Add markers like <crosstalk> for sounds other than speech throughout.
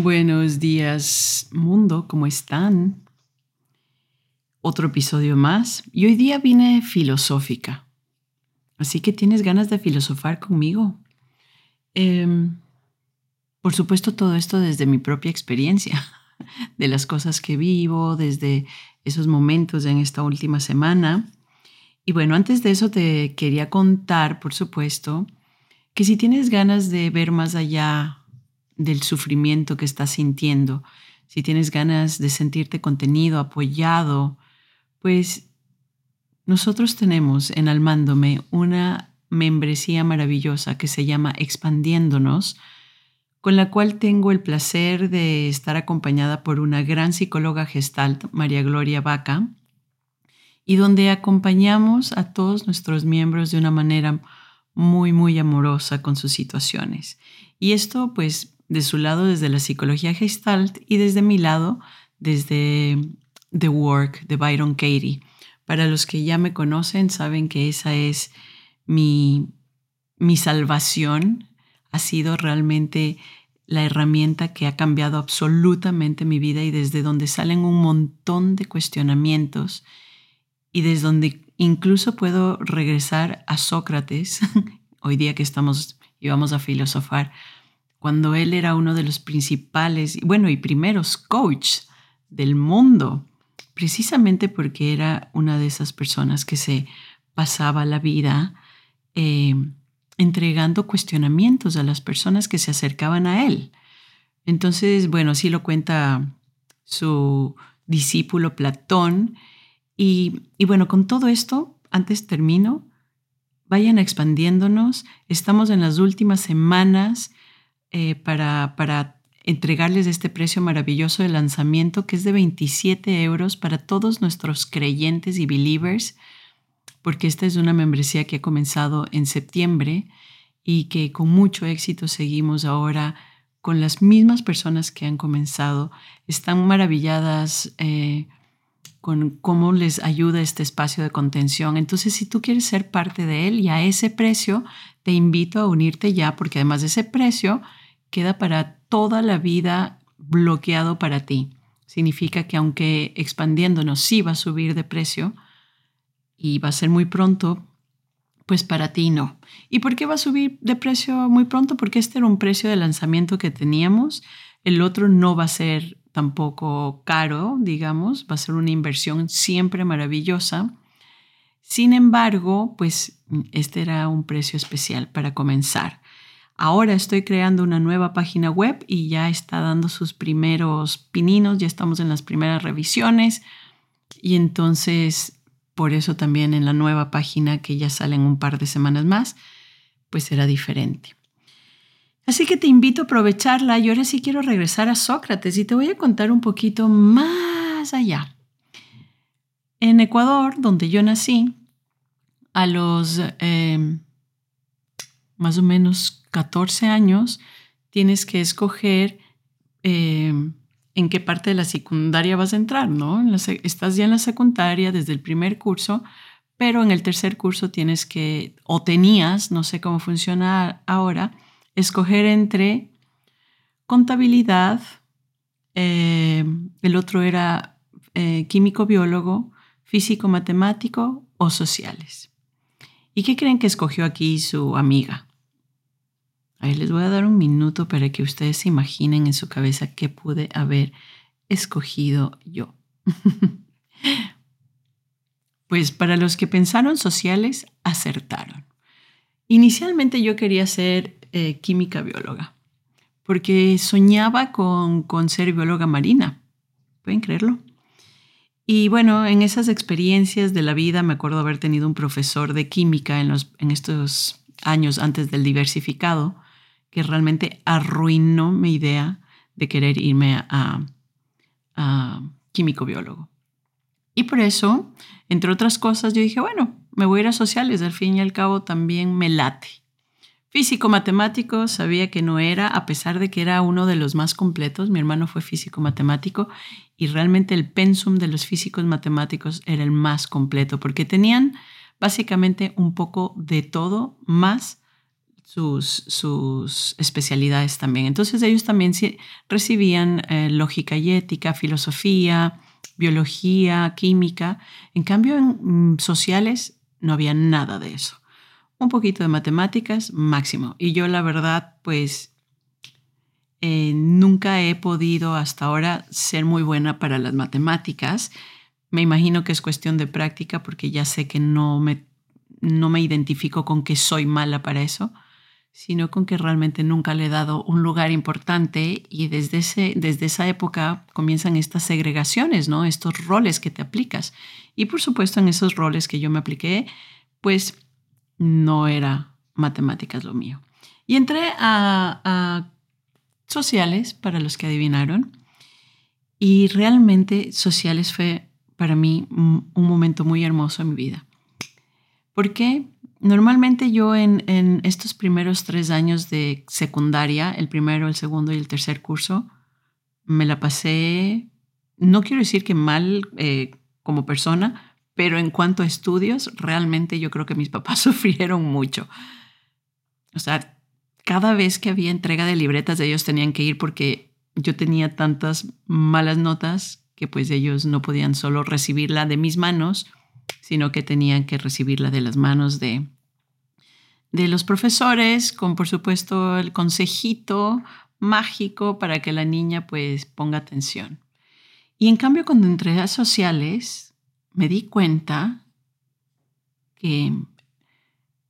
Buenos días mundo, ¿cómo están? Otro episodio más y hoy día vine filosófica. Así que tienes ganas de filosofar conmigo. Em, por supuesto, todo esto desde mi propia experiencia, <laughs> de las cosas que vivo, desde esos momentos en esta última semana. Y bueno, antes de eso te quería contar, por supuesto, que si tienes ganas de ver más allá del sufrimiento que estás sintiendo, si tienes ganas de sentirte contenido, apoyado, pues nosotros tenemos en Almándome una membresía maravillosa que se llama Expandiéndonos, con la cual tengo el placer de estar acompañada por una gran psicóloga gestalt, María Gloria Vaca, y donde acompañamos a todos nuestros miembros de una manera muy, muy amorosa con sus situaciones. Y esto pues de su lado desde la psicología gestalt y desde mi lado desde The Work de Byron Katie. Para los que ya me conocen, saben que esa es mi, mi salvación. Ha sido realmente la herramienta que ha cambiado absolutamente mi vida y desde donde salen un montón de cuestionamientos y desde donde incluso puedo regresar a Sócrates, <laughs> hoy día que estamos y vamos a filosofar, cuando él era uno de los principales, bueno, y primeros coach del mundo, precisamente porque era una de esas personas que se pasaba la vida eh, entregando cuestionamientos a las personas que se acercaban a él. Entonces, bueno, así lo cuenta su discípulo Platón. Y, y bueno, con todo esto, antes termino, vayan expandiéndonos. Estamos en las últimas semanas eh, para, para entregarles este precio maravilloso de lanzamiento que es de 27 euros para todos nuestros creyentes y believers, porque esta es una membresía que ha comenzado en septiembre y que con mucho éxito seguimos ahora con las mismas personas que han comenzado. Están maravilladas eh, con cómo les ayuda este espacio de contención. Entonces, si tú quieres ser parte de él y a ese precio, te invito a unirte ya, porque además de ese precio, queda para toda la vida bloqueado para ti. Significa que aunque expandiéndonos sí va a subir de precio y va a ser muy pronto, pues para ti no. ¿Y por qué va a subir de precio muy pronto? Porque este era un precio de lanzamiento que teníamos. El otro no va a ser tampoco caro, digamos, va a ser una inversión siempre maravillosa. Sin embargo, pues este era un precio especial para comenzar. Ahora estoy creando una nueva página web y ya está dando sus primeros pininos, ya estamos en las primeras revisiones y entonces por eso también en la nueva página que ya sale en un par de semanas más, pues será diferente. Así que te invito a aprovecharla y ahora sí quiero regresar a Sócrates y te voy a contar un poquito más allá. En Ecuador, donde yo nací, a los eh, más o menos 14 años, tienes que escoger eh, en qué parte de la secundaria vas a entrar, ¿no? estás ya en la secundaria desde el primer curso, pero en el tercer curso tienes que, o tenías, no sé cómo funciona ahora, escoger entre contabilidad, eh, el otro era eh, químico-biólogo, físico-matemático o sociales. ¿Y qué creen que escogió aquí su amiga? Ahí les voy a dar un minuto para que ustedes se imaginen en su cabeza qué pude haber escogido yo. <laughs> pues para los que pensaron sociales, acertaron. Inicialmente yo quería ser eh, química bióloga, porque soñaba con, con ser bióloga marina. ¿Pueden creerlo? Y bueno, en esas experiencias de la vida me acuerdo haber tenido un profesor de química en, los, en estos años antes del diversificado, que realmente arruinó mi idea de querer irme a, químico biólogo. Y por eso, entre otras cosas, yo dije, bueno, me voy a ir a sociales, al fin y al cabo también me late. Físico matemático sabía que no era, a pesar de que era uno de los más completos. Mi hermano fue físico matemático y realmente el pensum de los físicos matemáticos era el más completo porque tenían básicamente un poco de todo más sus, sus especialidades también. Entonces ellos también recibían eh, lógica y ética, filosofía, biología, química. En cambio, en mm, sociales no había nada de eso. Un poquito de matemáticas, máximo. Y yo la verdad, pues eh, nunca he podido hasta ahora ser muy buena para las matemáticas. Me imagino que es cuestión de práctica porque ya sé que no me, no me identifico con que soy mala para eso, sino con que realmente nunca le he dado un lugar importante y desde, ese, desde esa época comienzan estas segregaciones, ¿no? estos roles que te aplicas. Y por supuesto en esos roles que yo me apliqué, pues no era matemáticas lo mío. Y entré a, sociales, para los que adivinaron, y realmente sociales fue para mí un momento muy hermoso en mi vida. Porque normalmente yo en, estos primeros tres años de secundaria, el primero, el segundo y el tercer curso, me la pasé, no quiero decir que mal eh, como persona, pero en cuanto a estudios, realmente yo creo que mis <laughs> papás sufrieron mucho. O sea, cada vez que había entrega de libretas, ellos tenían que ir porque yo tenía tantas malas notas que pues ellos no podían solo recibirla de mis manos, sino que tenían que recibirla de las manos de, de los profesores, con por supuesto el consejito mágico para que la niña pues ponga atención. Y en cambio cuando entré a sociales, me di cuenta que,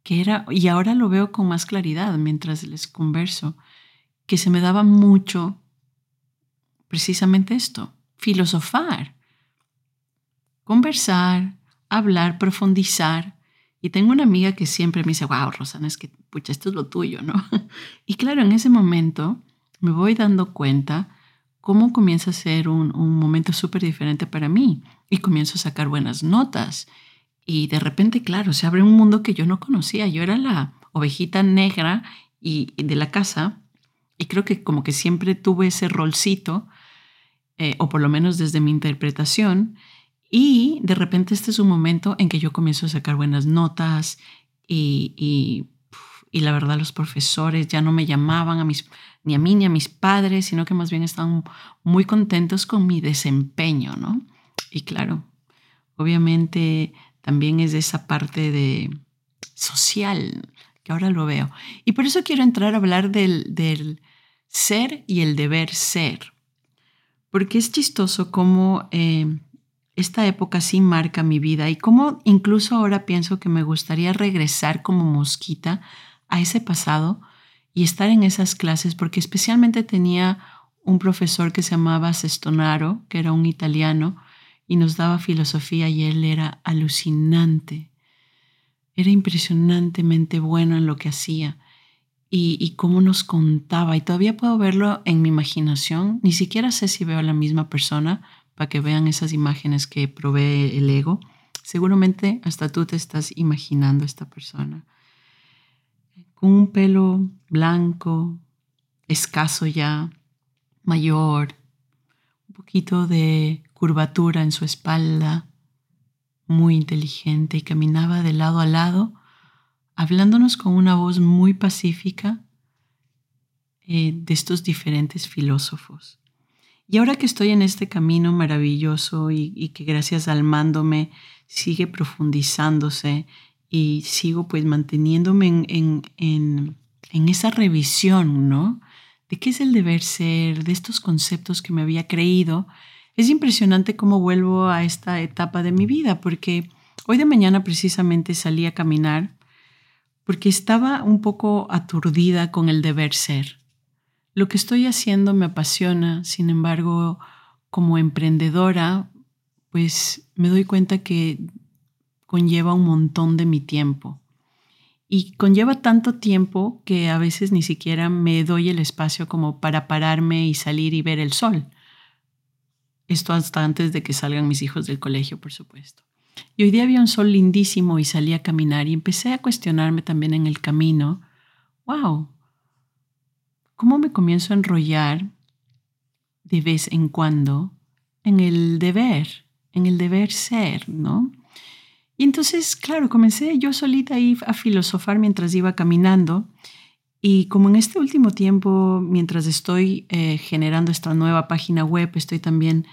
que era, y ahora lo veo con más claridad mientras les converso, que se me daba mucho precisamente esto, filosofar, conversar, hablar, profundizar. Y tengo una amiga que siempre me dice, wow, Rosana, es que, pucha, esto es lo tuyo, ¿no? <laughs> Y claro, en ese momento me voy dando cuenta cómo comienza a ser un, un momento súper diferente para mí y comienzo a sacar buenas notas. Y de repente, claro, se abre un mundo que yo no conocía. Yo era la ovejita negra y, de la casa y creo que como que siempre tuve ese rolcito, eh, o por lo menos desde mi interpretación. Y de repente este es un momento en que yo comienzo a sacar buenas notas y, y, la verdad los profesores ya no me llamaban a mis, ni a mí ni a mis padres, sino que más bien estaban muy contentos con mi desempeño, ¿no? Y claro, obviamente también es esa parte de social, que ahora lo veo. Y por eso quiero entrar a hablar del, del ser y el deber ser. Porque es chistoso cómo eh, esta época sí marca mi vida y cómo incluso ahora pienso que me gustaría regresar como mosquita a ese pasado y estar en esas clases, porque especialmente tenía un profesor que se llamaba Sestonaro, que era un italiano, y nos daba filosofía y él era alucinante. Era impresionantemente bueno en lo que hacía y, y, cómo nos contaba. Y todavía puedo verlo en mi imaginación. Ni siquiera sé si veo a la misma persona para que vean esas imágenes que provee el ego. Seguramente hasta tú te estás imaginando esta persona. Con un pelo blanco, escaso ya, mayor, un poquito de curvatura en su espalda, muy inteligente y caminaba de lado a lado, hablándonos con una voz muy pacífica eh, de estos diferentes filósofos. Y ahora que estoy en este camino maravilloso y, que gracias al mándome sigue profundizándose y sigo pues manteniéndome en, en, en esa revisión, ¿no? De qué es el deber ser, de estos conceptos que me había creído es impresionante cómo vuelvo a esta etapa de mi vida, porque hoy de mañana precisamente salí a caminar porque estaba un poco aturdida con el deber ser. Lo que estoy haciendo me apasiona, sin embargo, como emprendedora, pues me doy cuenta que conlleva un montón de mi tiempo. y conlleva tanto tiempo que a veces ni siquiera me doy el espacio como para pararme y salir y ver el sol. Esto hasta antes de que salgan mis hijos del colegio, por supuesto. Y hoy día había un sol lindísimo y salí a caminar y empecé a cuestionarme también en el camino, wow, ¿cómo me comienzo a enrollar de vez en cuando en el deber, en el deber ser, ¿no? Y entonces, claro, comencé yo solita ahí a filosofar mientras iba caminando. Y como en este último tiempo, mientras estoy eh, generando esta nueva página web, estoy también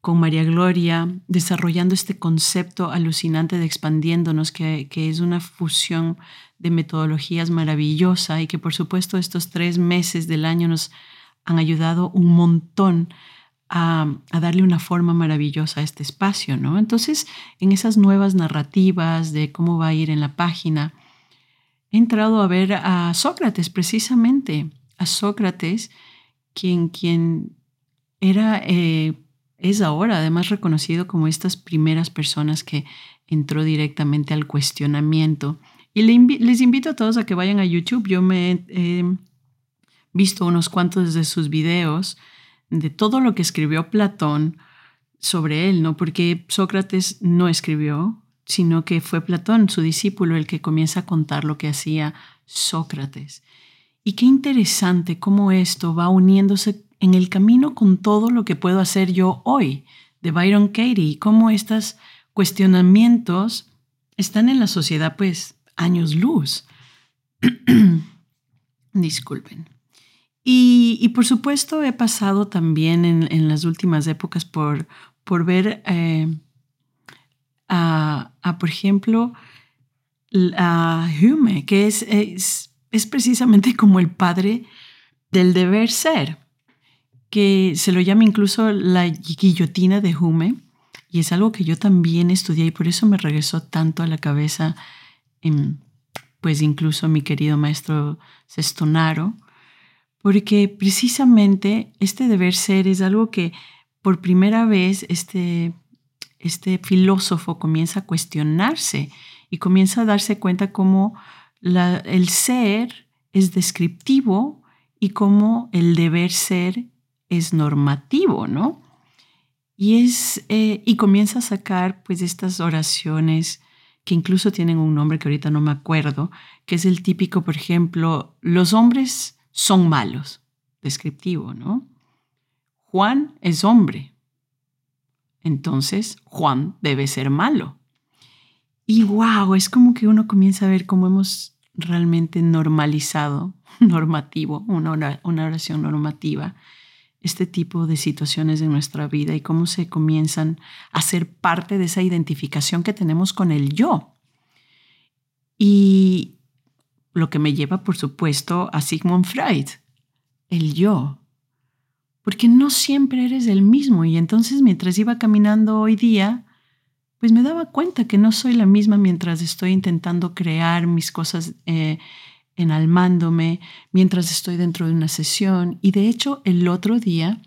con María Gloria desarrollando este concepto alucinante de expandiéndonos, que, que es una fusión de metodologías maravillosa y que por supuesto estos tres meses del año nos han ayudado un montón a, darle una forma maravillosa a este espacio, ¿no? Entonces, en esas nuevas narrativas de cómo va a ir en la página, he entrado a ver a Sócrates precisamente, a Sócrates, quien, quien era, eh, es ahora además reconocido como estas primeras personas que entró directamente al cuestionamiento. Y les invito a todos a que vayan a YouTube. Yo me he visto unos cuantos de sus videos de todo lo que escribió Platón sobre él, ¿no? Porque Sócrates no escribió, sino que fue Platón, su discípulo, el que comienza a contar lo que hacía Sócrates. Y qué interesante cómo esto va uniéndose en el camino con todo lo que puedo hacer yo hoy de Byron Katie y cómo estos cuestionamientos están en la sociedad pues años luz. <clears throat> Disculpen. Y, por supuesto he pasado también en, las últimas épocas por, por ver eh, a, por ejemplo, a Hume, que es, es, precisamente como el padre del deber ser, que se lo llama incluso la guillotina de Hume, y es algo que yo también estudié y por eso me regresó tanto a la cabeza, pues incluso mi querido maestro Sestonaro, porque precisamente este deber ser es algo que por primera vez este, este filósofo comienza a cuestionarse y comienza a darse cuenta cómo el ser es descriptivo y cómo el deber ser es normativo, ¿no? Y, es, eh, y comienza a sacar pues estas oraciones que incluso tienen un nombre que ahorita no me acuerdo, que es el típico, por ejemplo, los hombres son malos. Descriptivo, ¿no? Juan es hombre. Entonces, Juan debe ser malo. Y wow, es como que uno comienza a ver cómo hemos realmente normalizado, <laughs> normativo, una, una oración normativa, este tipo de situaciones en nuestra vida y cómo se comienzan a ser parte de esa identificación que tenemos con el yo. Y, lo que me lleva, por supuesto, a Sigmund Freud, el yo. Porque no siempre eres el mismo y entonces mientras iba caminando hoy día, pues me daba cuenta que no soy la misma mientras estoy intentando crear mis cosas eh, enalmándome, mientras estoy dentro de una sesión. Y de hecho, el otro día,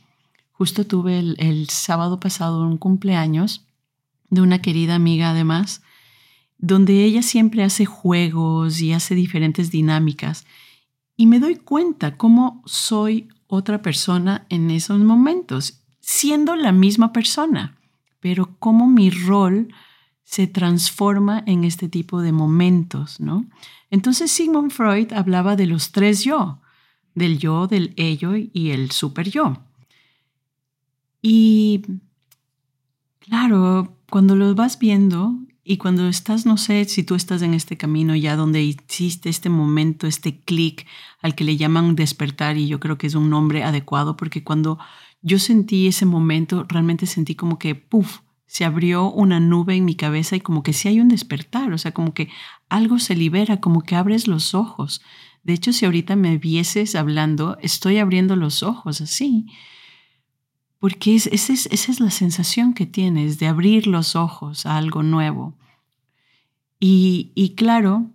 justo tuve el, el sábado pasado un cumpleaños de una querida amiga además, donde ella siempre hace juegos y hace diferentes dinámicas. Y me doy cuenta cómo soy otra persona en esos momentos, siendo la misma persona, pero cómo mi rol se transforma en este tipo de momentos, ¿no? Entonces Sigmund Freud hablaba de los tres yo, del yo, del ello y el super yo. Y claro, cuando lo vas viendo, y cuando estás, no sé si tú estás en este camino ya donde hiciste este momento, este clic al que le llaman despertar y yo creo que es un nombre adecuado porque cuando yo sentí ese momento, realmente sentí como que, puff, se abrió una nube en mi cabeza y como que sí hay un despertar, o sea, como que algo se libera, como que abres los ojos. De hecho, si ahorita me vieses hablando, estoy abriendo los ojos así porque esa es la sensación que tienes de abrir los ojos a algo nuevo. Y, y claro,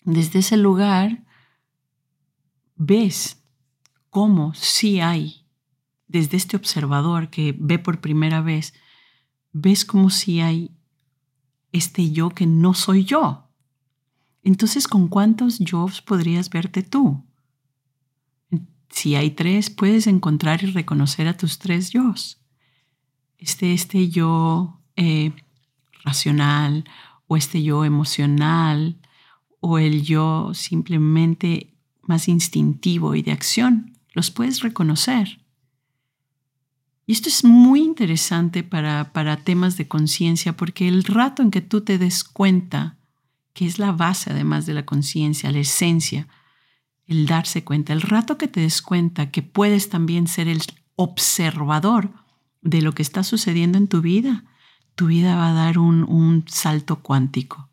desde ese lugar ves cómo sí hay, desde este observador que ve por primera vez, ves cómo sí hay este yo que no soy yo. Entonces, ¿con cuántos yo podrías verte tú? Si hay tres, puedes encontrar y reconocer a tus tres yo. Este, este yo eh, racional o este yo emocional o el yo simplemente más instintivo y de acción. Los puedes reconocer. Esto es muy interesante para, para temas de conciencia porque el rato en que tú te des cuenta, que es la base además de la conciencia, la esencia, el darse cuenta, el rato que te des cuenta que puedes también ser el observador de lo que está sucediendo en tu vida, tu vida va a dar un, un salto cuántico.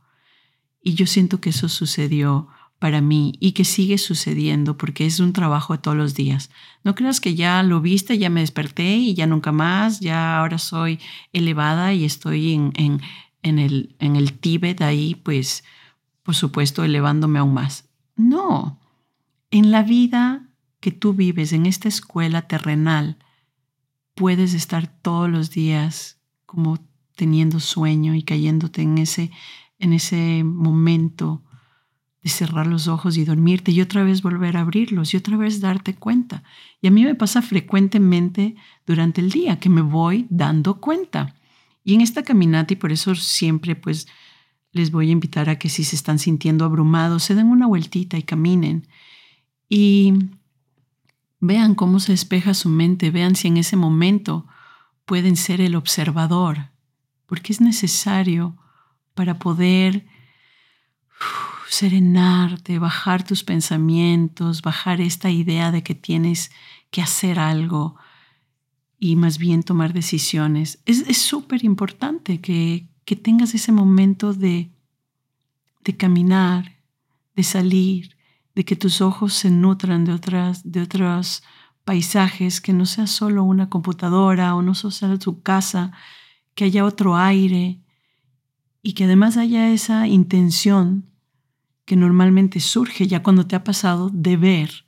Y yo siento que eso sucedió para mí y que sigue sucediendo porque es un trabajo de todos los días. No creas que ya lo viste, ya me desperté y ya nunca más, ya ahora soy elevada y estoy en, en, en, el, en el Tíbet ahí, pues por supuesto elevándome aún más. No, en la vida que tú vives, en esta escuela terrenal, puedes estar todos los días como teniendo sueño y cayéndote en ese, en ese momento de cerrar los ojos y dormirte y otra vez volver a abrirlos y otra vez darte cuenta. Y a mí me pasa frecuentemente durante el día que me voy dando cuenta. Y en esta caminata, y por eso siempre pues les voy a invitar a que si se están sintiendo abrumados, se den una vueltita y caminen. Y vean cómo se despeja su mente, vean si en ese momento pueden ser el observador, porque es necesario para poder serenarte, bajar tus pensamientos, bajar esta idea de que tienes que hacer algo y más bien tomar decisiones. Es súper importante que, que, tengas ese momento de, de caminar, de salir, de que tus ojos se nutran de, otras, de otros paisajes, que no sea solo una computadora o no solo tu casa, que haya otro aire y que además haya esa intención que normalmente surge ya cuando te ha pasado de ver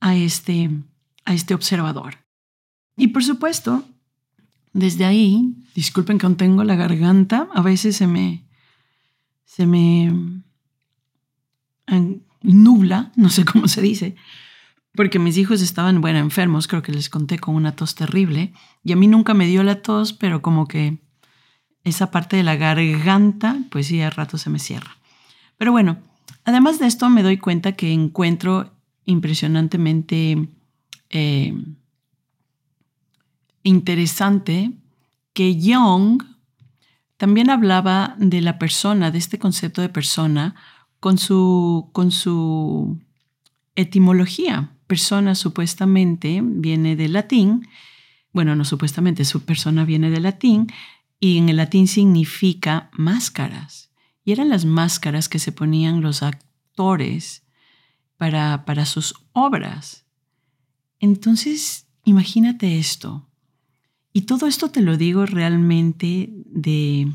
a este, a este observador. Y por supuesto, desde ahí, disculpen que aún tengo la garganta, a veces se me, se me nubla, no sé cómo se dice, porque mis hijos estaban, bueno, enfermos, creo que les conté con una tos terrible, y a mí nunca me dio la tos, pero como que esa parte de la garganta, pues sí, a rato se me cierra. Pero bueno, Además de esto, me doy cuenta que encuentro impresionantemente eh, interesante que Jung también hablaba de la persona, de este concepto de persona, con su, con su etimología. Persona supuestamente viene del latín, bueno, no supuestamente, su persona viene del latín y en el latín significa máscaras. Y eran las máscaras que se ponían los actores para, para sus obras. Entonces, imagínate esto. Y todo esto te lo digo realmente de,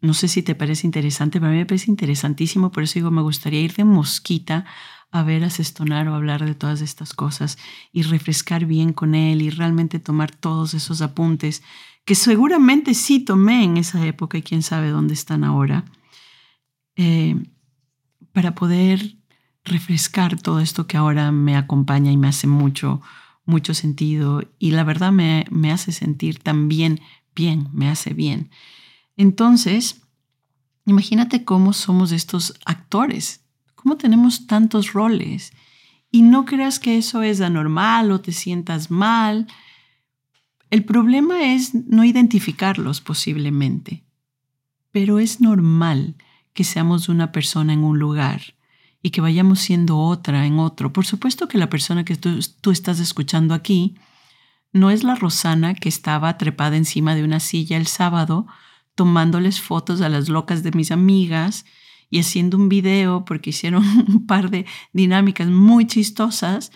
no sé si te parece interesante, pero a mí me parece interesantísimo, por eso digo, me gustaría ir de mosquita a ver a Sestonar o hablar de todas estas cosas y refrescar bien con él y realmente tomar todos esos apuntes que seguramente sí tomé en esa época y quién sabe dónde están ahora. Eh, para poder refrescar todo esto que ahora me acompaña y me hace mucho, mucho sentido y la verdad me, me hace sentir también bien, me hace bien. Entonces, imagínate cómo somos estos actores, cómo tenemos tantos roles y no creas que eso es anormal o te sientas mal. El problema es no identificarlos posiblemente, pero es normal que seamos una persona en un lugar y que vayamos siendo otra en otro. Por supuesto que la persona que tú, estás escuchando aquí no es la Rosana que estaba trepada encima de una silla el sábado tomándoles fotos a las locas de mis amigas y haciendo un video porque hicieron <laughs> un par de dinámicas muy chistosas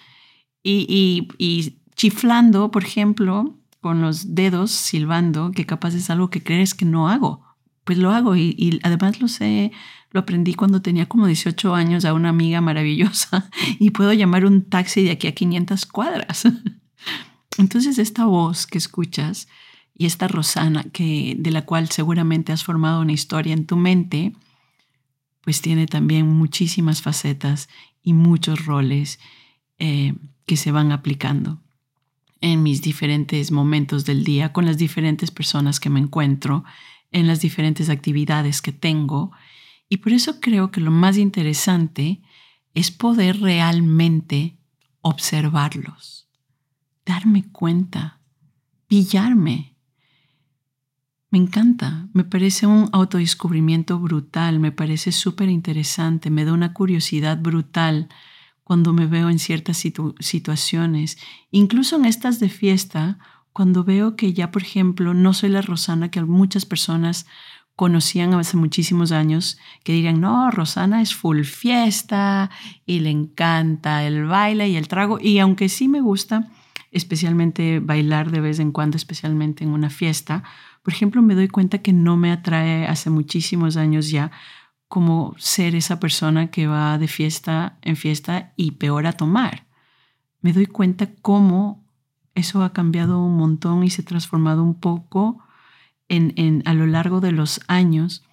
y, y chiflando, por ejemplo, con los dedos silbando, que capaz es algo que crees que no hago pues lo hago y, además lo sé, lo aprendí cuando tenía como 18 años a una amiga maravillosa <laughs> y puedo llamar un taxi de aquí a 500 cuadras. <laughs> Entonces esta voz que escuchas y esta Rosana que de la cual seguramente has formado una historia en tu mente, pues tiene también muchísimas facetas y muchos roles eh, que se van aplicando en mis diferentes momentos del día, con las diferentes personas que me encuentro, en las diferentes actividades que tengo. Y por eso creo que lo más interesante es poder realmente observarlos, darme cuenta, pillarme. Me encanta, me parece un autodescubrimiento brutal, me parece súper interesante, me da una curiosidad brutal cuando me veo en ciertas situaciones, incluso en estas de fiesta, cuando veo que ya, por ejemplo, no soy la Rosana que muchas personas conocían hace muchísimos años, que dirían, no, Rosana es full fiesta y le encanta el baile y el trago, y aunque sí me gusta especialmente bailar de vez en cuando, especialmente en una fiesta, por ejemplo, me doy cuenta que no me atrae hace muchísimos años ya como ser esa persona que va de fiesta en fiesta y peor a tomar. Me doy cuenta cómo eso ha cambiado un montón y se ha transformado un poco en, a lo largo de los años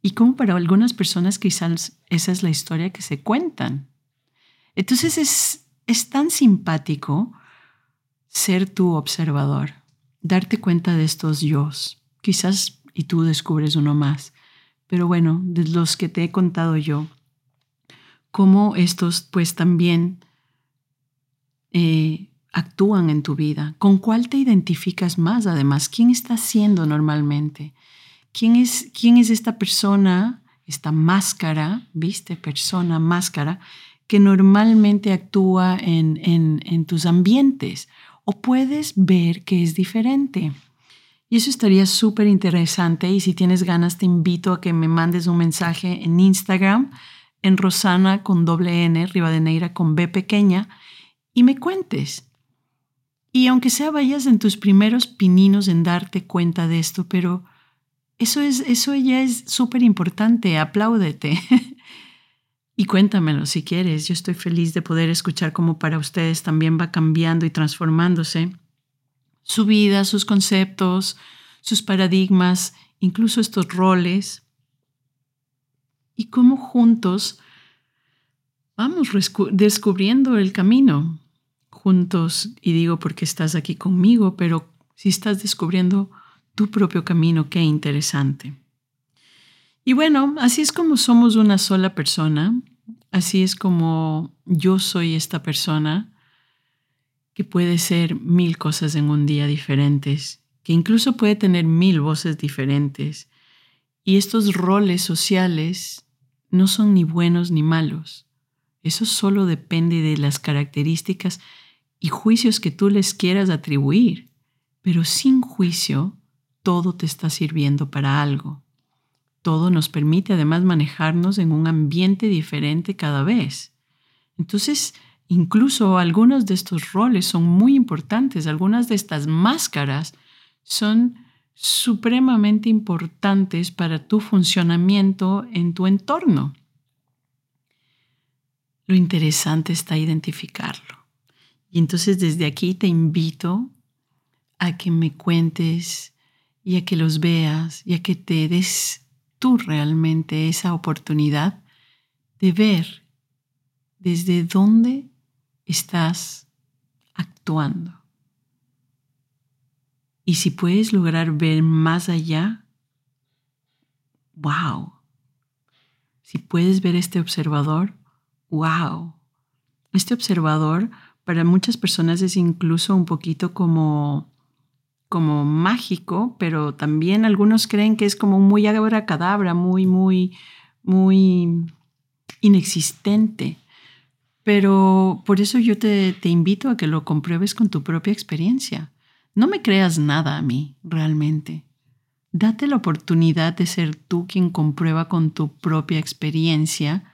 y cómo para algunas personas quizás esa es la historia que se cuentan. Entonces es, es tan simpático ser tu observador, darte cuenta de estos yo. Quizás y tú descubres uno más pero bueno, de los que te he contado yo, cómo estos pues también eh, actúan en tu vida, con cuál te identificas más además, quién está siendo normalmente, quién es, quién es esta persona, esta máscara, viste, persona, máscara, que normalmente actúa en, en, en tus ambientes o puedes ver que es diferente. Y eso estaría súper interesante y si tienes ganas te invito a que me mandes un mensaje en Instagram, en Rosana con doble N, Rivadeneira con B pequeña, y me cuentes. Y aunque sea vayas en tus primeros pininos en darte cuenta de esto, pero eso, es, eso ya es súper importante, apláudete. <laughs> y cuéntamelo si quieres, yo estoy feliz de poder escuchar cómo para ustedes también va cambiando y transformándose su vida, sus conceptos, sus paradigmas, incluso estos roles, y cómo juntos vamos descubriendo el camino, juntos, y digo porque estás aquí conmigo, pero si estás descubriendo tu propio camino, qué interesante. Y bueno, así es como somos una sola persona, así es como yo soy esta persona que puede ser mil cosas en un día diferentes, que incluso puede tener mil voces diferentes. Y estos roles sociales no son ni buenos ni malos. Eso solo depende de las características y juicios que tú les quieras atribuir. Pero sin juicio, todo te está sirviendo para algo. Todo nos permite además manejarnos en un ambiente diferente cada vez. Entonces, Incluso algunos de estos roles son muy importantes, algunas de estas máscaras son supremamente importantes para tu funcionamiento en tu entorno. Lo interesante está identificarlo. Y entonces desde aquí te invito a que me cuentes y a que los veas y a que te des tú realmente esa oportunidad de ver desde dónde estás actuando. Y si puedes lograr ver más allá, wow. Si puedes ver este observador, wow. Este observador para muchas personas es incluso un poquito como como mágico, pero también algunos creen que es como muy cadabra, muy, muy, muy inexistente. Pero por eso yo te, te invito a que lo compruebes con tu propia experiencia. No me creas nada a mí, realmente. Date la oportunidad de ser tú quien comprueba con tu propia experiencia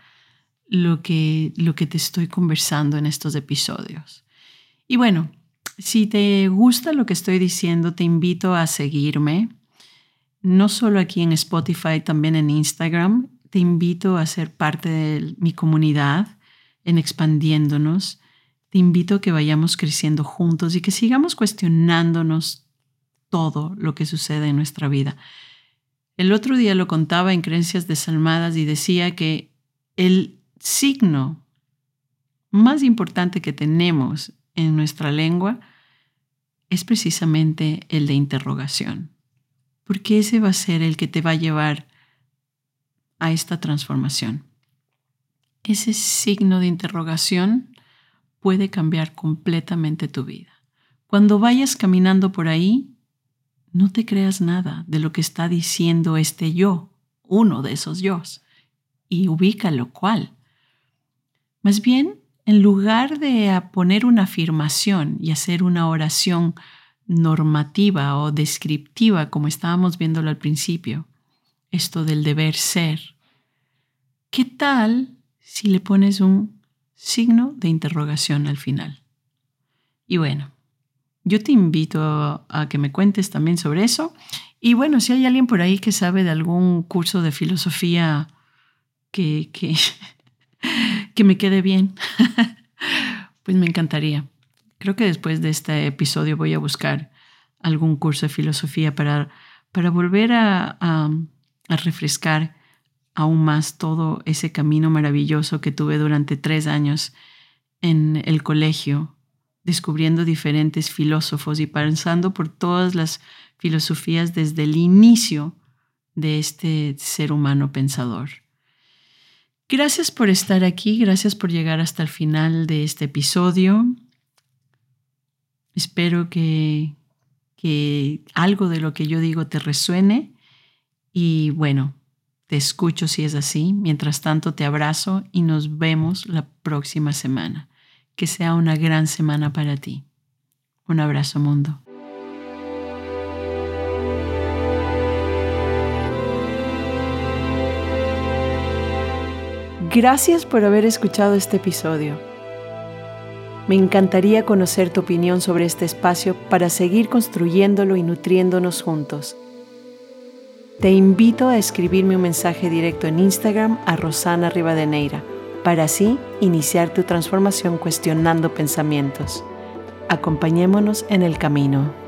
lo que, lo que te estoy conversando en estos episodios. Y bueno, si te gusta lo que estoy diciendo, te invito a seguirme, no solo aquí en Spotify, también en Instagram. Te invito a ser parte de mi comunidad en expandiéndonos, te invito a que vayamos creciendo juntos y que sigamos cuestionándonos todo lo que sucede en nuestra vida. El otro día lo contaba en Creencias Desalmadas y decía que el signo más importante que tenemos en nuestra lengua es precisamente el de interrogación, porque ese va a ser el que te va a llevar a esta transformación. Ese signo de interrogación puede cambiar completamente tu vida. Cuando vayas caminando por ahí, no te creas nada de lo que está diciendo este yo, uno de esos yo, y ubícalo cuál. Más bien, en lugar de poner una afirmación y hacer una oración normativa o descriptiva, como estábamos viéndolo al principio, esto del deber ser, ¿qué tal si le pones un signo de interrogación al final? Y bueno, yo te invito a que me cuentes también sobre eso. Y bueno, si hay alguien por ahí que sabe de algún curso de filosofía que, que, <laughs> que me quede bien, <laughs> pues me encantaría. Creo que después de este episodio voy a buscar algún curso de filosofía para, para volver a, a, a refrescar aún más todo ese camino maravilloso que tuve durante tres años en el colegio, descubriendo diferentes filósofos y pasando por todas las filosofías desde el inicio de este ser humano pensador. Gracias por estar aquí, gracias por llegar hasta el final de este episodio. Espero que, que algo de lo que yo digo te resuene y bueno, te escucho si es así. Mientras tanto, te abrazo y nos vemos la próxima semana. Que sea una gran semana para ti. Un abrazo mundo. Gracias por haber escuchado este episodio. Me encantaría conocer tu opinión sobre este espacio para seguir construyéndolo y nutriéndonos juntos. Te invito a escribirme un mensaje directo en Instagram a Rosana Rivadeneira para así iniciar tu transformación cuestionando pensamientos. Acompañémonos en el camino.